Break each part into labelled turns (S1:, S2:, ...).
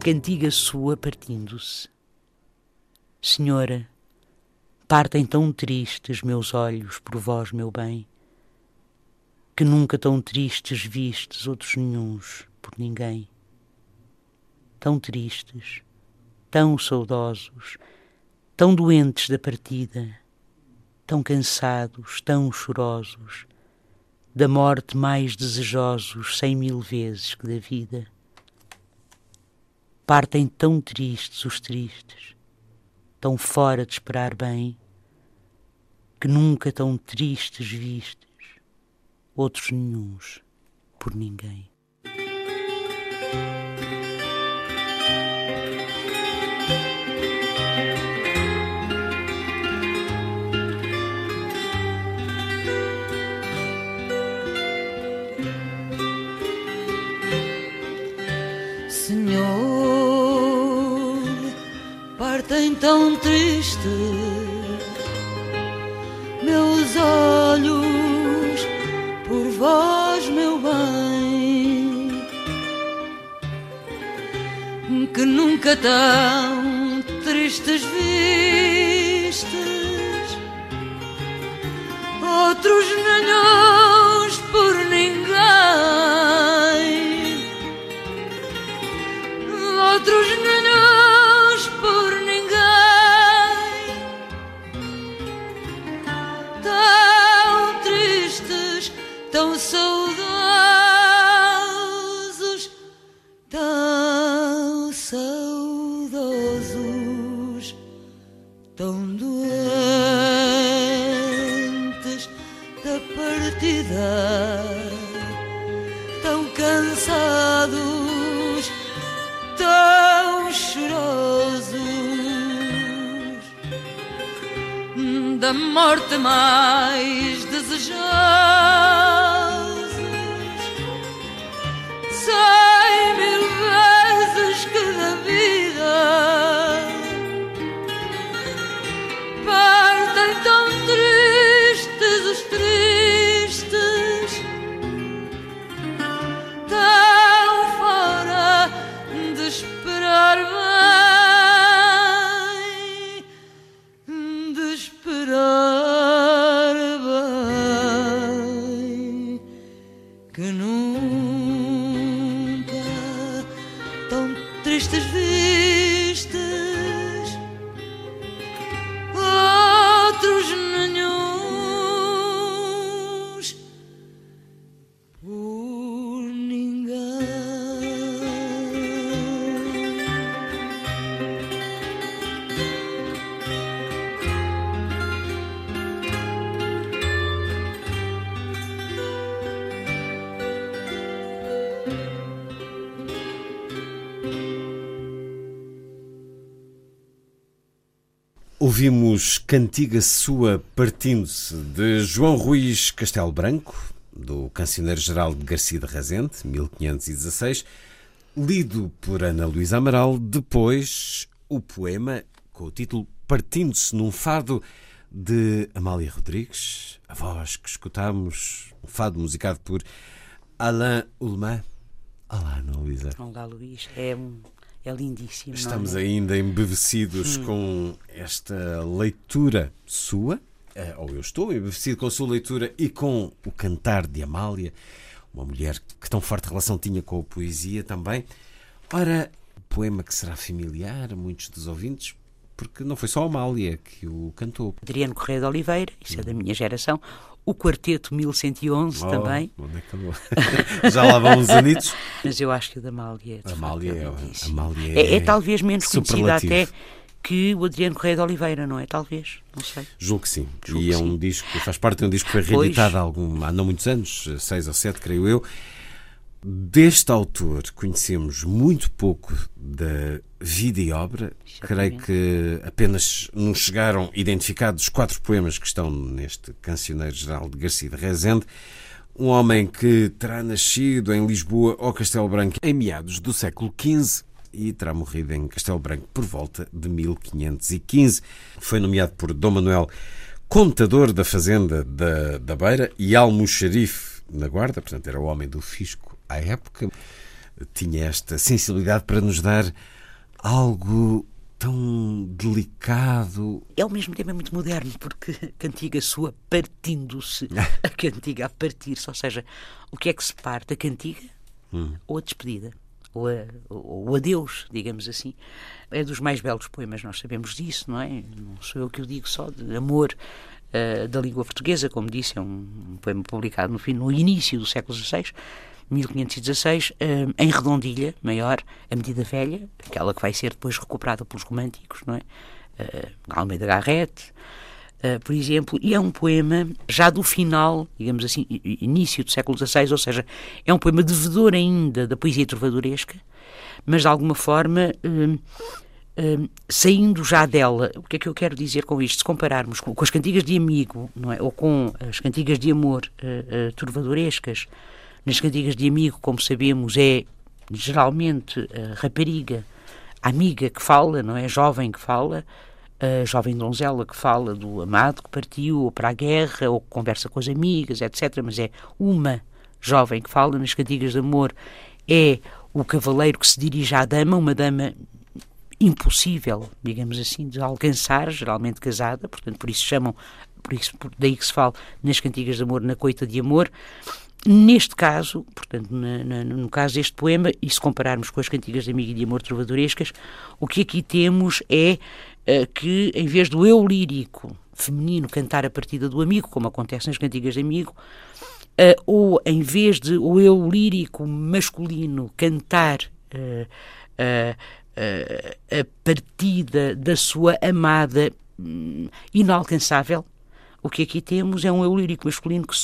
S1: Cantiga sua partindo-se. Senhora, partem tão tristes meus olhos por vós, meu bem, que nunca tão tristes vistes outros nenhuns por ninguém. Tão tristes, tão saudosos, tão doentes da partida, tão cansados, tão chorosos, da morte mais desejosos cem mil vezes que da vida. Partem tão tristes os tristes, tão fora de esperar bem, que nunca tão tristes vistes, outros nenhuns, por ninguém.
S2: Tão tristes meus olhos por vós, meu bem, que nunca tão tristes vistes. Outros nenhums tão saudosos, da morte mais desejosos. Cem mil vezes que da vida
S3: Ouvimos Cantiga Sua Partindo-se, de João Ruiz Castelo Branco, do Cancioneiro Geral de Garcia de Rezende, 1516, lido por Ana Luísa Amaral, depois o poema com o título Partindo-se num Fado, de Amália Rodrigues, a voz que escutamos, um fado musicado por Alain Ullmann. Olá, Ana Luísa.
S1: Olá, Luís. É, é lindíssimo.
S3: Estamos
S1: é?
S3: ainda embevecidos com esta leitura sua, eh, ou eu estou embevecido com a sua leitura e com o cantar de Amália, uma mulher que tão forte relação tinha com a poesia também. Ora, poema que será familiar a muitos dos ouvintes, porque não foi só a Amália que o cantou.
S1: Adriano Correia de Oliveira, isso é da minha geração. O Quarteto 1111
S3: Oh,
S1: também.
S3: Onde é que? Já lá vão uns anitos.
S1: Mas eu acho que o da Amália, de
S3: Amália
S1: facto,
S3: é-. Amália
S1: é,
S3: é
S1: é talvez menos conhecida até que o Adriano Correia de Oliveira, não é? Talvez, não sei.
S3: Julgo que sim.
S1: Julgo
S3: e
S1: que
S3: é um
S1: sim.
S3: disco, faz parte de um disco que foi reeditado há, algum, há não muitos anos, seis ou sete, creio eu. Deste autor conhecemos muito pouco da vida e obra. Creio que apenas nos chegaram identificados quatro poemas que estão neste Cancioneiro Geral de Garcia de Rezende. Um homem que terá nascido em Lisboa ou Castelo Branco em meados do século XV e terá morrido em Castelo Branco por volta de 1515. Foi nomeado por Dom Manuel contador da fazenda da, da Beira e almoxarife na Guarda, portanto era o homem do fisco à época. Tinha esta sensibilidade para nos dar algo tão delicado.
S1: É ao mesmo tempo é muito moderno, porque a cantiga sua partindo-se, a cantiga a partir-se, ou seja, o que é que se parte? A cantiga ou a despedida? Ou, a, ou o adeus, digamos assim. É dos mais belos poemas, nós sabemos disso, não é? Não sou eu que o digo só, de amor eh, da língua portuguesa, como disse, é um, um poema publicado no, fim, no início do século XVI, 1516, eh, em redondilha, maior, a medida velha, aquela que vai ser depois recuperada pelos românticos, não é? Uh, Almeida Garrett, uh, por exemplo, e é um poema já do final, digamos assim, início do século XVI, ou seja, é um poema devedor ainda da poesia trovadoresca, mas de alguma forma saindo já dela. O que é que eu quero dizer com isto? Se compararmos com, as cantigas de amigo, não é? ou com as cantigas de amor uh, uh, nas cantigas de amigo, como sabemos, é geralmente a rapariga, a amiga que fala, não é? A jovem que fala, a jovem donzela que fala do amado que partiu ou para a guerra ou que conversa com as amigas, etc. Mas é uma jovem que fala nas cantigas de amor. É o cavaleiro que se dirige à dama, uma dama impossível, digamos assim, de alcançar, geralmente casada, portanto, por isso chamam, por isso, por daí que se fala nas cantigas de amor, na coita de amor. Neste caso, portanto, no caso deste poema, e se compararmos com as cantigas de amigo e de amor trovadorescas, o que aqui temos é eh, que, em vez do eu lírico feminino cantar a partida do amigo, como acontece nas cantigas de amigo, eh, ou em vez de o eu lírico masculino cantar eh, a partida da sua amada hum, inalcançável, o que aqui temos é um eu lírico masculino que,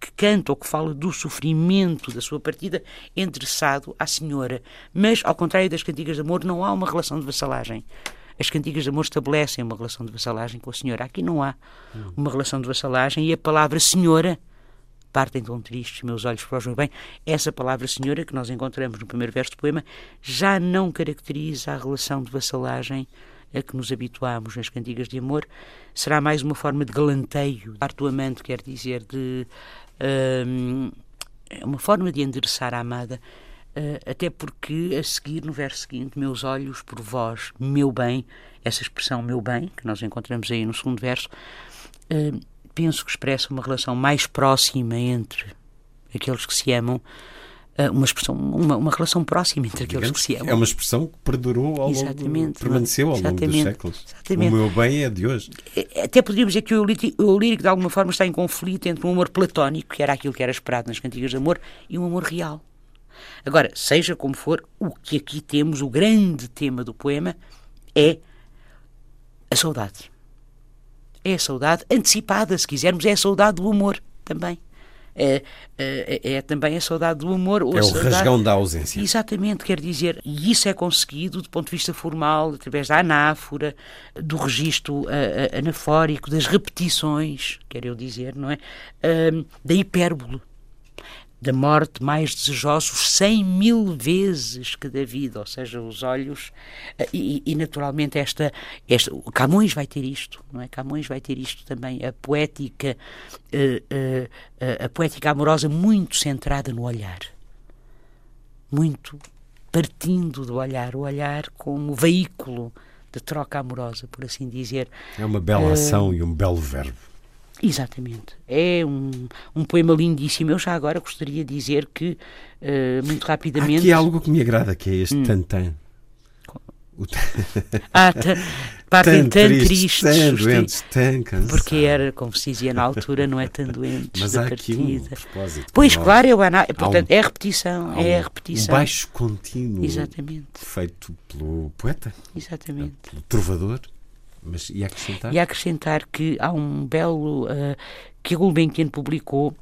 S1: que- canta ou que fala do sofrimento da sua partida endereçado à senhora. Mas, ao contrário das cantigas de amor, não há uma relação de vassalagem. As cantigas de amor estabelecem uma relação de vassalagem com a senhora. Aqui não há uma relação de vassalagem e a palavra senhora partem tão tristes meus olhos para bem. Essa palavra senhora que nós encontramos no primeiro verso do poema já não caracteriza a relação de vassalagem a que nos habituámos nas cantigas de amor. Será mais uma forma de galanteio. Parte do amante quer dizer de hum, é uma forma de endereçar a amada. eh, até porque a seguir, no verso seguinte, meus olhos por vós, meu bem, essa expressão meu bem, que nós encontramos aí no segundo verso, eh, penso que expressa uma relação mais próxima entre aqueles que se amam, uma expressão, uma, uma relação próxima entre aqueles
S3: Digamos
S1: que se amam.
S3: é uma expressão que perdurou ao longo, permaneceu ao longo dos séculos.
S1: exatamente.
S3: O meu bem é de hoje.
S1: Até poderíamos dizer que o lírico, o lírico, de alguma forma, está em conflito entre um amor platónico, que era aquilo que era esperado nas cantigas de amor, e um amor real. Agora, seja como for, o que aqui temos, o grande tema do poema, é a saudade. É a saudade antecipada, se quisermos, é a saudade do amor também. É, é, é também a saudade do amor. Ou
S3: É o
S1: saudade-
S3: rasgão da ausência.
S1: Exatamente, quer dizer, e isso é conseguido do ponto de vista formal, através da anáfora, do registro ah, ah, anafórico, das repetições, quero eu dizer, não é? Da hipérbole, da morte mais desejosos cem mil vezes que da vida, ou seja, os olhos, ah, e, e, naturalmente esta, esta, Camões vai ter isto, não é? Camões vai ter isto também, a poética, ah, ah, ah, a poética amorosa muito centrada no olhar muito partindo do olhar, o olhar como veículo de troca amorosa, por assim dizer.
S3: É uma bela
S1: Eh,
S3: ação e um belo verbo.
S1: Exatamente. É um, um poema lindíssimo. Eu já agora gostaria de dizer que, eh, muito
S3: Há
S1: rapidamente.
S3: aqui algo que me agrada, que é
S1: Hum.
S3: este tantan. O tan-
S1: Ah, partem
S3: tão tristes, tão doentes, tão cansados.
S1: Porque era, como se dizia na altura, não é tão doentes
S3: Mas
S1: da
S3: há aqui um
S1: partida.
S3: propósito.
S1: Pois,
S3: nós.
S1: claro, eu, ana- portanto,
S3: um-
S1: é repetição,
S3: Há
S1: é a
S3: um-
S1: repetição.
S3: Um baixo contínuo
S1: Exatamente,
S3: feito pelo poeta,
S1: exatamente.
S3: pelo trovador, mas ia acrescentar?
S1: E acrescentar que há um belo ah, que a Gulbenkian publicou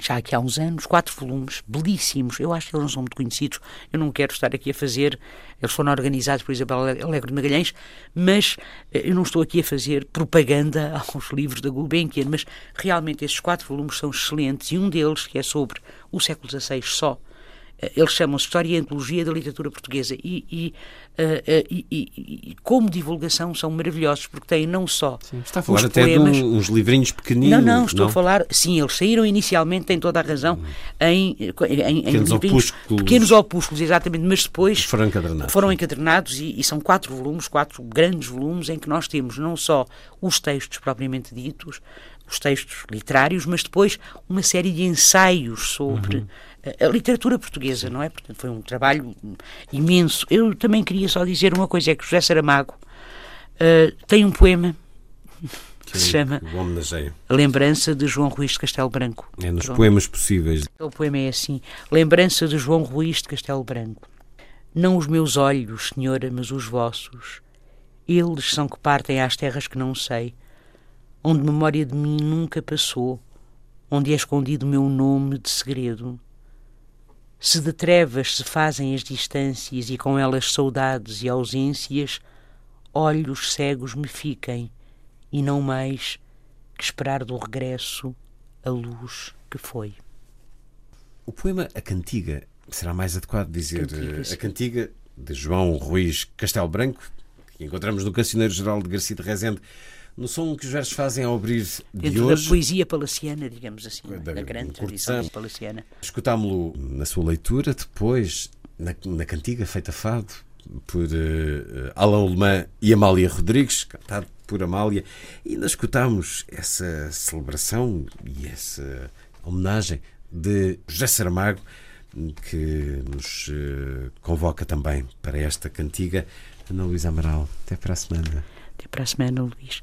S1: já aqui há uns anos, quatro volumes belíssimos. Eu acho que eles não são muito conhecidos. Eu não quero estar aqui a fazer. Eles foram organizados por Isabel Alegre de Magalhães, mas eh, eu não estou aqui a fazer propaganda aos livros da Gulbenkian. Mas realmente estes quatro volumes são excelentes e um deles, que é sobre o século XVI só, eles chamam-se História e Antologia da Literatura Portuguesa e, e, eh, eh, e- e- e como divulgação são maravilhosos porque têm não só
S3: Está a falar
S1: os
S3: até
S1: poemas,
S3: de um- uns livrinhos
S1: não,
S3: pequeninos.
S1: não, estou a falar. Sim, eles saíram inicialmente, tem toda a razão, em, em, em
S3: Pequenos opúsculos.
S1: pequenos opúsculos, exatamente, mas depois
S3: Foram encadernados.
S1: foram encadernados e são quatro volumes, quatro grandes volumes, em que nós temos não só os textos propriamente ditos, os textos literários, mas depois uma série de ensaios sobre
S3: Uhum.
S1: a, a literatura portuguesa, não é? Portanto, foi um trabalho imenso. Eu também queria só dizer uma coisa, é que José Saramago eh, tem um poema que se chama Lembrança de João Ruiz de Castelo Branco.
S3: É nos
S1: Pronto.
S3: poemas possíveis.
S1: O poema é assim: Lembrança de João Ruiz de Castelo Branco. Não os meus olhos, senhora, mas os vossos. Eles são que partem às terras que não sei, onde memória de mim nunca passou, onde é escondido meu nome de segredo. Se de trevas se fazem as distâncias e com elas saudades e ausências, olhos cegos me fiquem, e não mais que esperar do regresso a luz que foi.
S3: O poema A Cantiga será mais adequado dizer
S1: Cantiga,
S3: eh. A Cantiga de João Ruiz Castelo Branco, que encontramos no Cancioneiro Geral de Garcia de Rezende, no som que os versos fazem ao abrir de
S1: Dentro
S3: hoje.
S1: da poesia palaciana, digamos assim,
S3: Da-
S1: da, grande tradição palaciana.
S3: Escutámo-lo na sua leitura, depois na, na cantiga feita fado por uh, Alain Lemã e Amália Rodrigues, cantado por Amália, e ainda escutámos essa celebração e essa homenagem de José Saramago, que nos eh, convoca também para esta cantiga. Ana Luísa Amaral, até para a semana.
S1: Até para a semana, Luís.